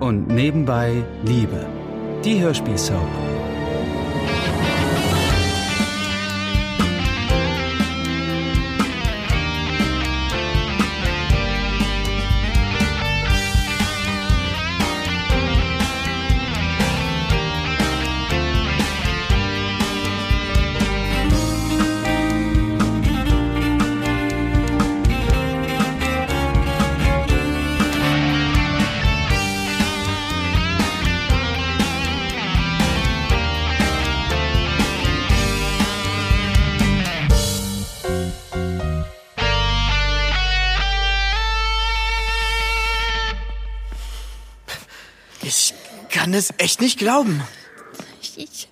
und nebenbei Liebe. Die Hörspielsoap. Kann es echt nicht glauben. Ich,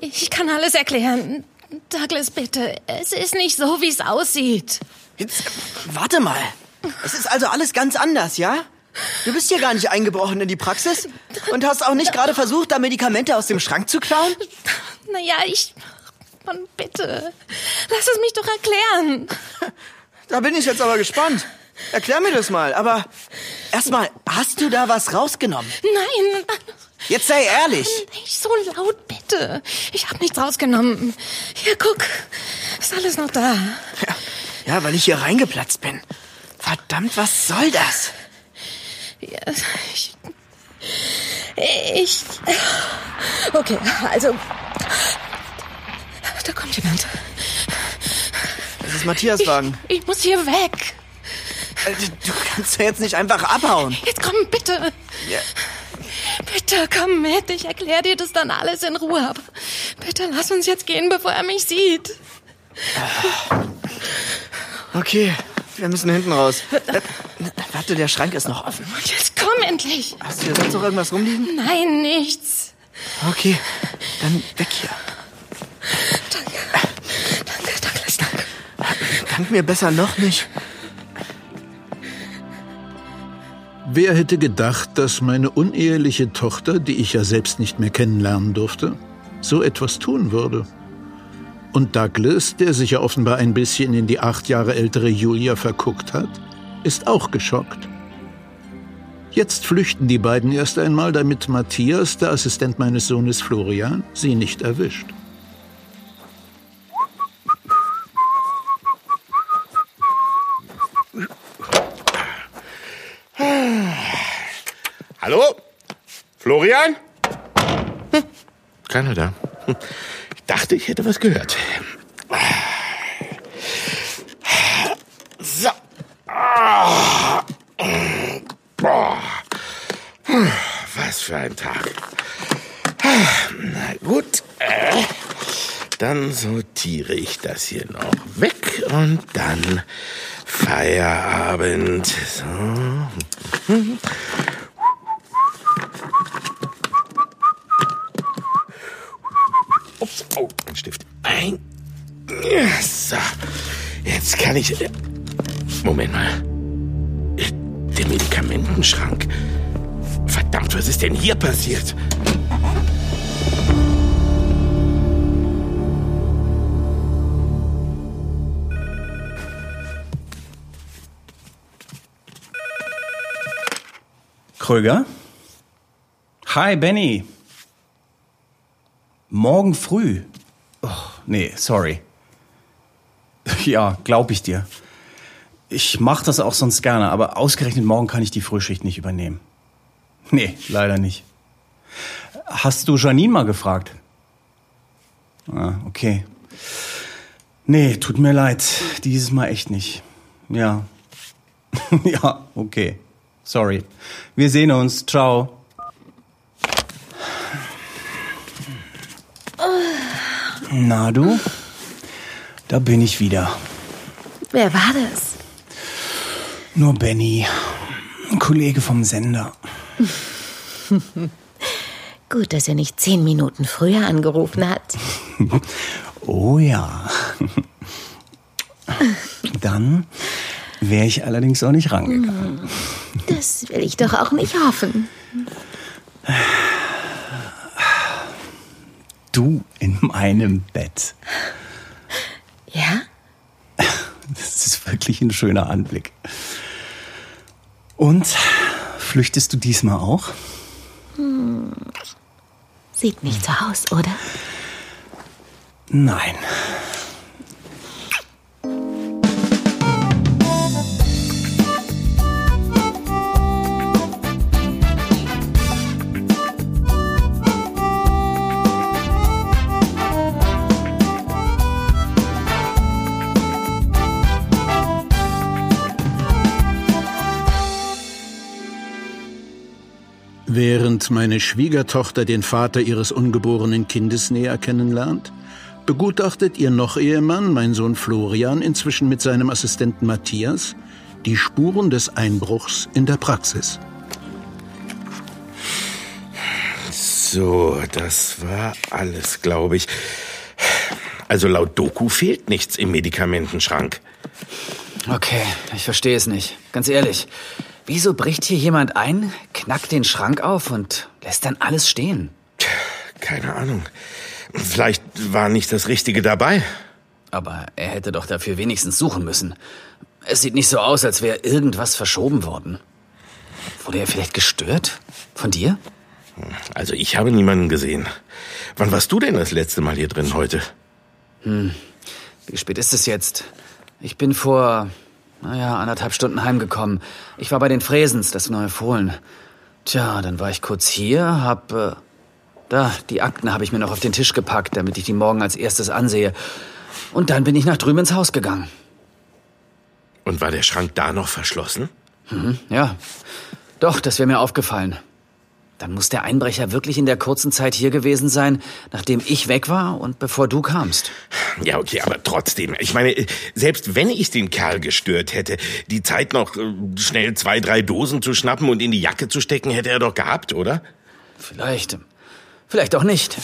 ich kann alles erklären. Douglas, bitte. Es ist nicht so, wie es aussieht. Jetzt, warte mal. Es ist also alles ganz anders, ja? Du bist hier gar nicht eingebrochen in die Praxis und hast auch nicht gerade versucht, da Medikamente aus dem Schrank zu klauen? Naja, ich. Mann, bitte. Lass es mich doch erklären. Da bin ich jetzt aber gespannt. Erklär mir das mal, aber erstmal, hast du da was rausgenommen? Nein, Jetzt sei ehrlich. nicht so laut, bitte. Ich habe nichts rausgenommen. Hier, guck. Ist alles noch da. Ja, ja, weil ich hier reingeplatzt bin. Verdammt, was soll das? Ja, Ich. Ich. Okay, also. Da kommt jemand. Das ist Matthias Wagen. Ich muss hier weg. Äh, Du kannst ja jetzt nicht einfach abhauen. Jetzt komm, bitte. Ja. Bitte komm mit. Ich erkläre dir das dann alles in Ruhe. Aber bitte lass uns jetzt gehen, bevor er mich sieht. Okay, wir müssen hinten raus. Äh, Warte, der Schrank ist noch offen. Jetzt komm endlich. Hast du hier sonst noch irgendwas rumliegen? Nein, nichts. Okay, dann weg hier. Danke. Danke, Douglas, danke. Dank mir besser noch nicht. Wer hätte gedacht, dass meine uneheliche Tochter, die ich ja selbst nicht mehr kennenlernen durfte, so etwas tun würde? Und Douglas, der sich ja offenbar ein bisschen in die acht Jahre ältere Julia verguckt hat, ist auch geschockt. Jetzt flüchten die beiden erst einmal, damit Matthias, der Assistent meines Sohnes Florian, sie nicht erwischt. Hallo? Florian? Hm, keiner da. Ich dachte, ich hätte was gehört. So. Ah. Boah. Was für ein Tag. Na gut. Äh, Dann sortiere ich das hier noch weg und dann Feierabend. So. Kann ich. Moment mal. Der Medikamentenschrank. Verdammt, was ist denn hier passiert? Kröger? Hi, Benny. Morgen früh. Oh, nee, sorry. Ja, glaub ich dir. Ich mach das auch sonst gerne, aber ausgerechnet morgen kann ich die Frühschicht nicht übernehmen. Nee, leider nicht. Hast du Janine mal gefragt? Ah, okay. Nee, tut mir leid. Dieses Mal echt nicht. Ja. ja, okay. Sorry. Wir sehen uns. Ciao. Na du? Da bin ich wieder. Wer war das? Nur Benny. Ein Kollege vom Sender. Gut, dass er nicht zehn Minuten früher angerufen hat. Oh ja. Dann wäre ich allerdings auch nicht rangegangen. Das will ich doch auch nicht hoffen. Du in meinem Bett. Ja? Das ist wirklich ein schöner Anblick. Und Flüchtest du diesmal auch? Sieht nicht so aus, oder? Nein. Während meine Schwiegertochter den Vater ihres ungeborenen Kindes näher kennenlernt, begutachtet ihr Noch-Ehemann, mein Sohn Florian, inzwischen mit seinem Assistenten Matthias, die Spuren des Einbruchs in der Praxis. So, das war alles, glaube ich. Also laut Doku fehlt nichts im Medikamentenschrank. Okay, ich verstehe es nicht. Ganz ehrlich. Wieso bricht hier jemand ein, knackt den Schrank auf und lässt dann alles stehen? Keine Ahnung. Vielleicht war nicht das Richtige dabei. Aber er hätte doch dafür wenigstens suchen müssen. Es sieht nicht so aus, als wäre irgendwas verschoben worden. Wurde er vielleicht gestört? Von dir? Also ich habe niemanden gesehen. Wann warst du denn das letzte Mal hier drin heute? Wie spät ist es jetzt? Ich bin vor, naja, anderthalb Stunden heimgekommen. Ich war bei den Fräsens, das neue Fohlen. Tja, dann war ich kurz hier, hab, äh, da, die Akten habe ich mir noch auf den Tisch gepackt, damit ich die morgen als erstes ansehe. Und dann bin ich nach drüben ins Haus gegangen. Und war der Schrank da noch verschlossen? Ja, doch, das wäre mir aufgefallen. Dann muss der Einbrecher wirklich in der kurzen Zeit hier gewesen sein, nachdem ich weg war und bevor du kamst. Ja, okay, aber trotzdem. Ich meine, selbst wenn ich den Kerl gestört hätte, die Zeit noch äh, schnell zwei, drei Dosen zu schnappen und in die Jacke zu stecken, hätte er doch gehabt, oder? Vielleicht, vielleicht auch nicht.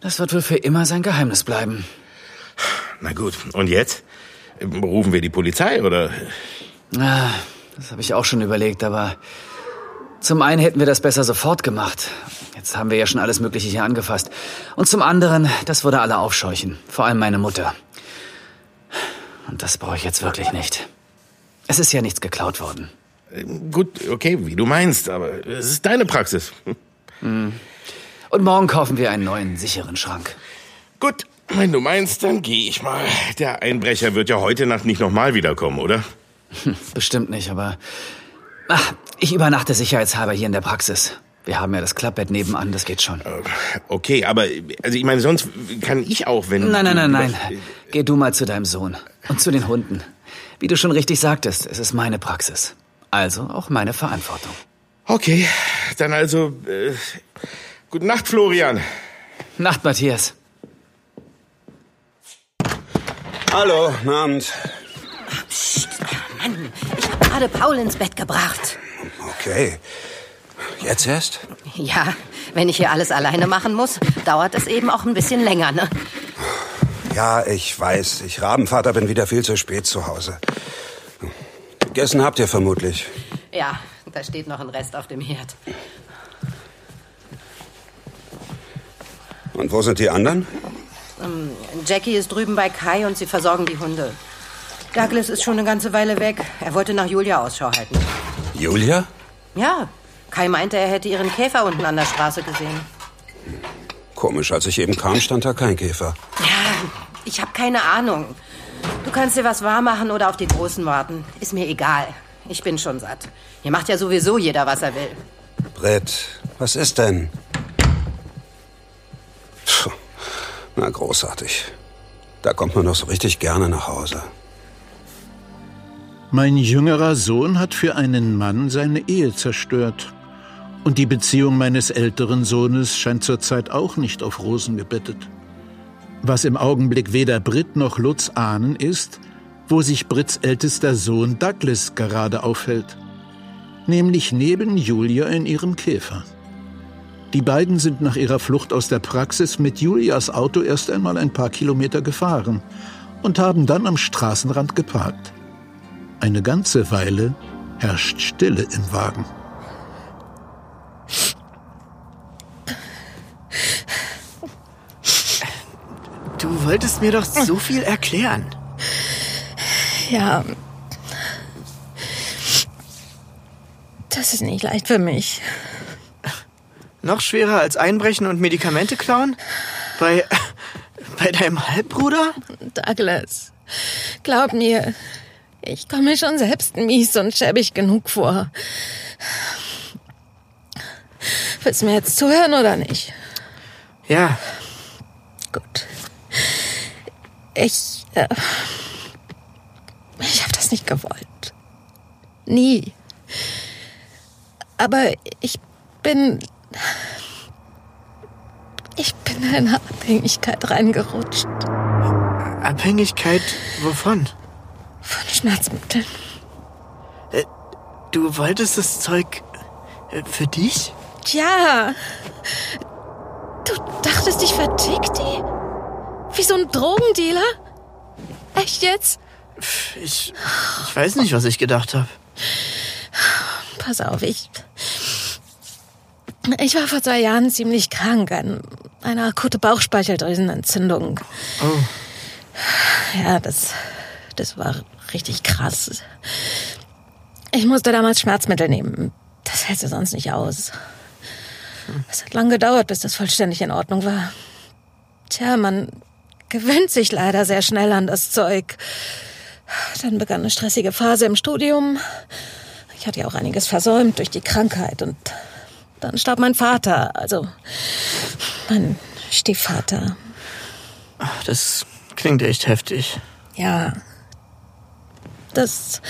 Das wird wohl für immer sein Geheimnis bleiben. Na gut, und jetzt? Rufen wir die Polizei, oder? Ah, das habe ich auch schon überlegt, aber zum einen hätten wir das besser sofort gemacht. Jetzt haben wir ja schon alles Mögliche hier angefasst. Und zum anderen, das würde alle aufscheuchen. Vor allem meine Mutter. Und das brauche ich jetzt wirklich nicht. Es ist ja nichts geklaut worden. Gut, okay, wie du meinst, aber es ist deine Praxis. Und morgen kaufen wir einen neuen, sicheren Schrank. Gut, wenn du meinst, dann gehe ich mal. Der Einbrecher wird ja heute Nacht nicht nochmal wiederkommen, oder? Bestimmt nicht, aber... Ach, ich übernachte sicherheitshalber hier in der Praxis. Wir haben ja das Klappbett nebenan, das geht schon. Okay, aber also ich meine, sonst kann ich auch, wenn. Nein, nein, nein, nein. Geh du mal zu deinem Sohn und zu den Hunden. Wie du schon richtig sagtest, es ist meine Praxis. Also auch meine Verantwortung. Okay, dann also. Äh, gute Nacht, Florian. Nacht, Matthias. Hallo, guten Abend. Mann, ich habe gerade Paul ins Bett gebracht. Okay. Jetzt erst? Ja, wenn ich hier alles alleine machen muss, dauert es eben auch ein bisschen länger, ne? Ja, ich weiß. Ich Rabenvater bin wieder viel zu spät zu Hause. Gegessen habt ihr vermutlich. Ja, da steht noch ein Rest auf dem Herd. Und wo sind die anderen? Jackie ist drüben bei Kai und sie versorgen die Hunde. Douglas ist schon eine ganze Weile weg. Er wollte nach Julia Ausschau halten. Julia? Ja, Kai meinte, er hätte ihren Käfer unten an der Straße gesehen. Komisch, als ich eben kam, stand da kein Käfer. Ja, ich habe keine Ahnung. Du kannst dir was warm machen oder auf die Großen warten. Ist mir egal. Ich bin schon satt. Hier macht ja sowieso jeder, was er will. Brett, was ist denn? Puh, na, großartig. Da kommt man doch so richtig gerne nach Hause. Mein jüngerer Sohn hat für einen Mann seine Ehe zerstört. Und die Beziehung meines älteren Sohnes scheint zurzeit auch nicht auf Rosen gebettet. Was im Augenblick weder Brit noch Lutz ahnen ist, wo sich Brits ältester Sohn Douglas gerade aufhält. Nämlich neben Julia in ihrem Käfer. Die beiden sind nach ihrer Flucht aus der Praxis mit Julias Auto erst einmal ein paar Kilometer gefahren und haben dann am Straßenrand geparkt. Eine ganze Weile herrscht Stille im Wagen. Du wolltest mir doch so viel erklären. Ja. Das Das ist nicht leicht für mich. Noch schwerer als Einbrechen und Medikamente klauen? Bei, bei deinem Halbbruder? Douglas, glaub mir, ich komme mir schon selbst mies und schäbig genug vor. Willst du mir jetzt zuhören oder nicht? Ja. Gut. Ich. Äh, ich habe das nicht gewollt. Nie. Aber ich bin. Ich bin in eine Abhängigkeit reingerutscht. Abhängigkeit wovon? Von Schmerzmitteln. Äh, du wolltest das Zeug äh, für dich? Tja. Du dachtest, ich vertick die? Wie so ein Drogendealer? Echt jetzt? Ich, ich weiß nicht, was ich gedacht habe. Pass auf, ich. Ich war vor zwei Jahren ziemlich krank an einer akute Bauchspeicheldrüsenentzündung. Oh. Ja, das, das war richtig krass. Ich musste damals Schmerzmittel nehmen. Das hältst du sonst nicht aus. Es hat lange gedauert, bis das vollständig in Ordnung war. Tja, man gewöhnt sich leider sehr schnell an das Zeug. Dann begann eine stressige Phase im Studium. Ich hatte ja auch einiges versäumt durch die Krankheit und dann starb mein Vater, also mein Stiefvater. Das klingt echt heftig. Ja. Das.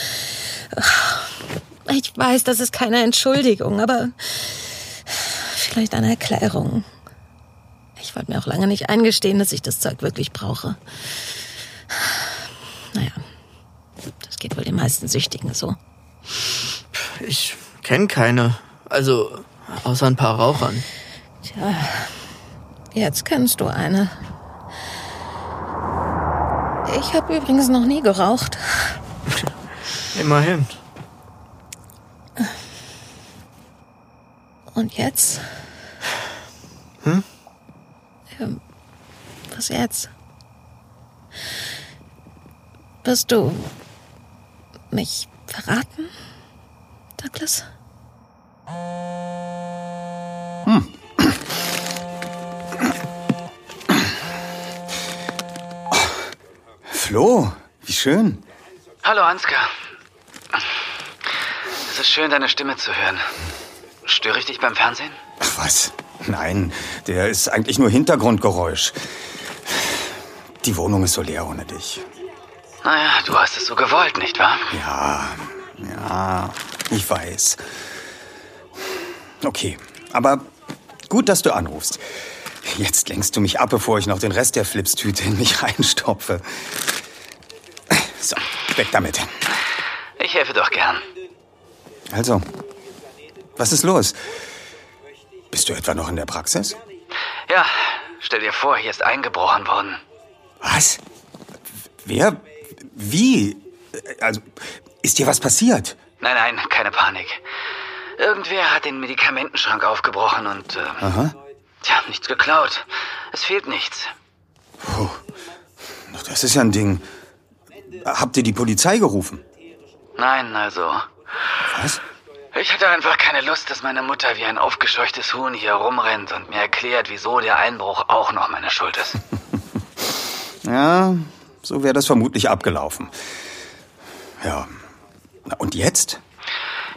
Ich weiß, das ist keine Entschuldigung, aber vielleicht eine Erklärung. Ich wollte mir auch lange nicht eingestehen, dass ich das Zeug wirklich brauche. Naja, das geht wohl den meisten Süchtigen so. Ich kenne keine. Also, außer ein paar Rauchern. Tja, jetzt kennst du eine. Ich habe übrigens noch nie geraucht. Immerhin. Und jetzt? Hm? Ähm, was jetzt? Wirst du mich verraten, Douglas? Flo, wie schön. Hallo Ansgar. Es ist schön, deine Stimme zu hören. Störe ich dich beim Fernsehen? Ach was? Nein, der ist eigentlich nur Hintergrundgeräusch. Die Wohnung ist so leer ohne dich. Naja, du hast es so gewollt, nicht wahr? Ja, ja, ich weiß. Okay, aber gut, dass du anrufst. Jetzt lenkst du mich ab, bevor ich noch den Rest der Flipstüte in mich reinstopfe. So, weg damit. Ich helfe doch gern. Also, was ist los? Bist du etwa noch in der Praxis? Ja, stell dir vor, hier ist eingebrochen worden. Was? Wer? Wie? Also, ist dir was passiert? Nein, nein, keine Panik. Irgendwer hat den Medikamentenschrank aufgebrochen und, äh, Aha. tja, nichts geklaut. Es fehlt nichts. Puh. Das ist ja ein Ding. Habt ihr die Polizei gerufen? Nein, also, Was? ich hatte einfach keine Lust, dass meine Mutter wie ein aufgescheuchtes Huhn hier rumrennt und mir erklärt, wieso der Einbruch auch noch meine Schuld ist. Ja, so wäre das vermutlich abgelaufen. Ja. Na, und jetzt?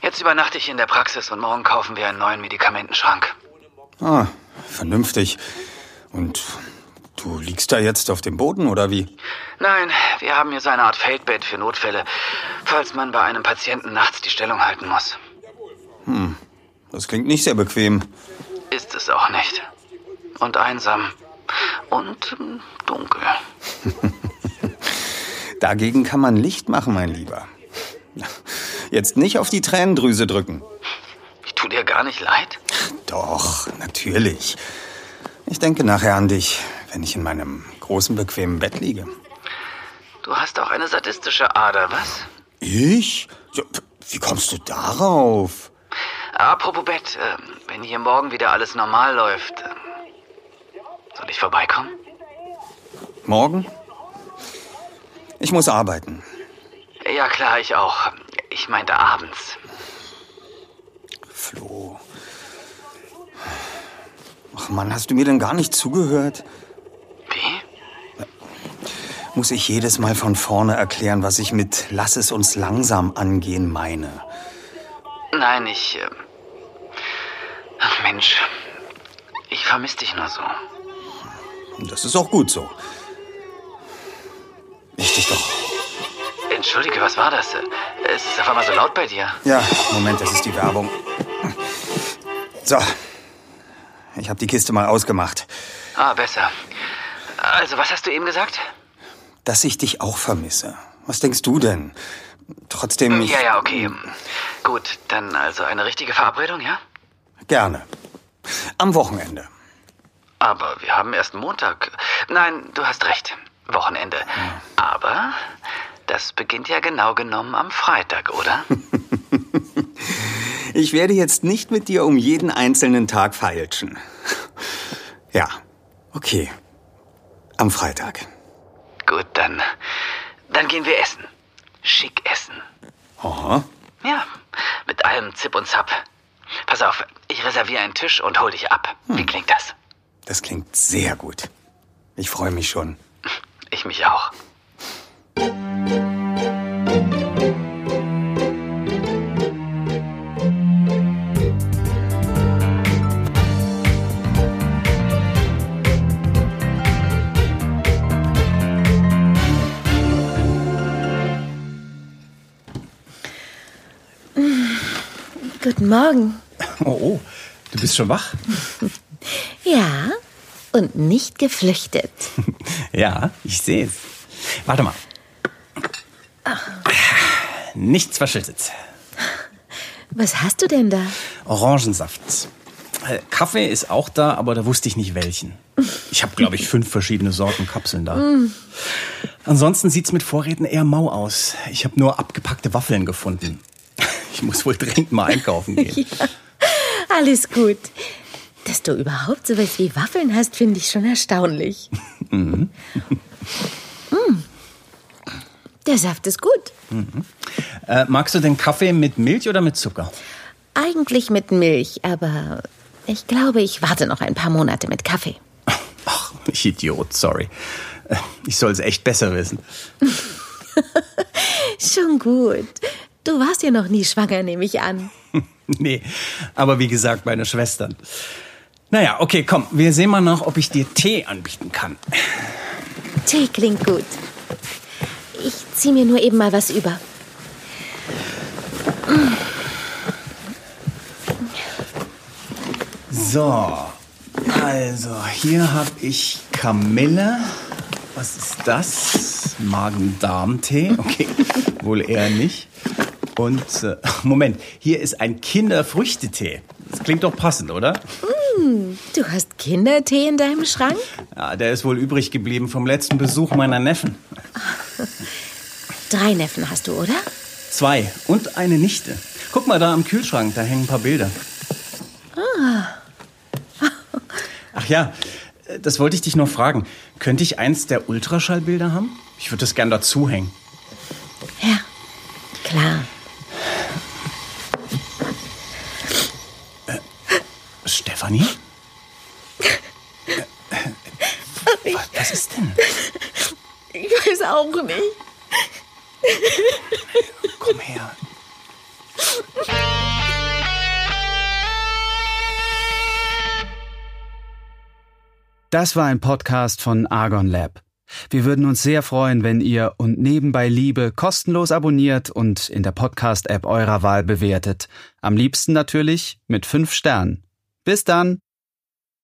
Jetzt übernachte ich in der Praxis und morgen kaufen wir einen neuen Medikamentenschrank. Ah, vernünftig. Und du liegst da jetzt auf dem Boden oder wie? Nein, wir haben hier so eine Art Feldbett für Notfälle, falls man bei einem Patienten nachts die Stellung halten muss. Hm, das klingt nicht sehr bequem. Ist es auch nicht. Und einsam. Und ähm, dunkel. Dagegen kann man Licht machen, mein Lieber. Jetzt nicht auf die Tränendrüse drücken. Ich tu dir gar nicht leid. Doch, natürlich. Ich denke nachher an dich, wenn ich in meinem großen, bequemen Bett liege. Du hast auch eine sadistische Ader, was? Ich? Ja, Wie kommst du darauf? Apropos Bett, äh, wenn hier morgen wieder alles normal läuft, äh, soll ich vorbeikommen? Morgen? Ich muss arbeiten. Ja klar, ich auch. Ich meinte abends. Flo. Ach Mann, hast du mir denn gar nicht zugehört? Wie? Muss ich jedes Mal von vorne erklären, was ich mit Lass es uns langsam angehen meine? Nein, ich. Äh Ach Mensch, ich vermisse dich nur so. Das ist auch gut so. Ich dich doch. Entschuldige, was war das? Es ist auf einmal so laut bei dir. Ja, Moment, das ist die Werbung. So. Ich habe die Kiste mal ausgemacht. Ah, besser. Also, was hast du eben gesagt? Dass ich dich auch vermisse. Was denkst du denn? Trotzdem. Ich Ja, ja, okay. Gut, dann also eine richtige Verabredung, ja? Gerne. Am Wochenende. Aber wir haben erst Montag. Nein, du hast recht. Wochenende. Aber das beginnt ja genau genommen am Freitag, oder? Ich werde jetzt nicht mit dir um jeden einzelnen Tag feilschen. Ja, okay. Am Freitag. Gut, dann. Dann gehen wir essen. Schick essen. Aha. Ja, mit allem Zip und Zap. Pass auf, ich reserviere einen Tisch und hol dich ab. Wie klingt das? Das klingt sehr gut. Ich freue mich schon. Ich mich auch. Guten Morgen. Oh, oh, du bist schon wach? Ja, und nicht geflüchtet. Ja, ich sehe es. Warte mal. Nichts verschüttet. Was hast du denn da? Orangensaft. Äh, Kaffee ist auch da, aber da wusste ich nicht welchen. Ich habe, glaube ich, fünf verschiedene Sorten Kapseln da. Ansonsten sieht's mit Vorräten eher mau aus. Ich habe nur abgepackte Waffeln gefunden. Ich muss wohl dringend mal einkaufen gehen. Alles gut. Dass du überhaupt sowas wie Waffeln hast, finde ich schon erstaunlich. Mhm. Mm. Der Saft ist gut. Äh, magst du den Kaffee mit Milch oder mit Zucker? Eigentlich mit Milch, aber ich glaube, ich warte noch ein paar Monate mit Kaffee. Ach, ich Idiot, sorry. Äh, Ich soll es echt besser wissen. Schon gut. Du warst ja noch nie schwanger, nehme ich an. Nee, aber wie gesagt, meine Schwestern. Naja, okay, komm, wir sehen mal nach, ob ich dir Tee anbieten kann. Tee klingt gut. Ich zieh mir nur eben mal was über. So, also hier habe ich Kamille. Was ist das? Magen-Darm-Tee? Okay, wohl eher nicht. Und äh, Moment, hier ist ein Kinderfrüchtetee. Das klingt doch passend, oder? Du hast Kindertee in deinem Schrank? Ja, der ist wohl übrig geblieben vom letzten Besuch meiner Neffen. Drei Neffen hast du, oder? Zwei und eine Nichte. Guck mal da am Kühlschrank, da hängen ein paar Bilder. Ach ja, äh, das wollte ich dich noch fragen. Könnte ich eins der Ultraschallbilder haben? Ich würde das gern dazu hängen. Ja, klar. Was, was ist denn? Ich weiß auch nicht. Komm her. Das war ein Podcast von Argon Lab. Wir würden uns sehr freuen, wenn ihr und nebenbei Liebe kostenlos abonniert und in der Podcast-App eurer Wahl bewertet. Am liebsten natürlich mit fünf Sternen. Bis dann!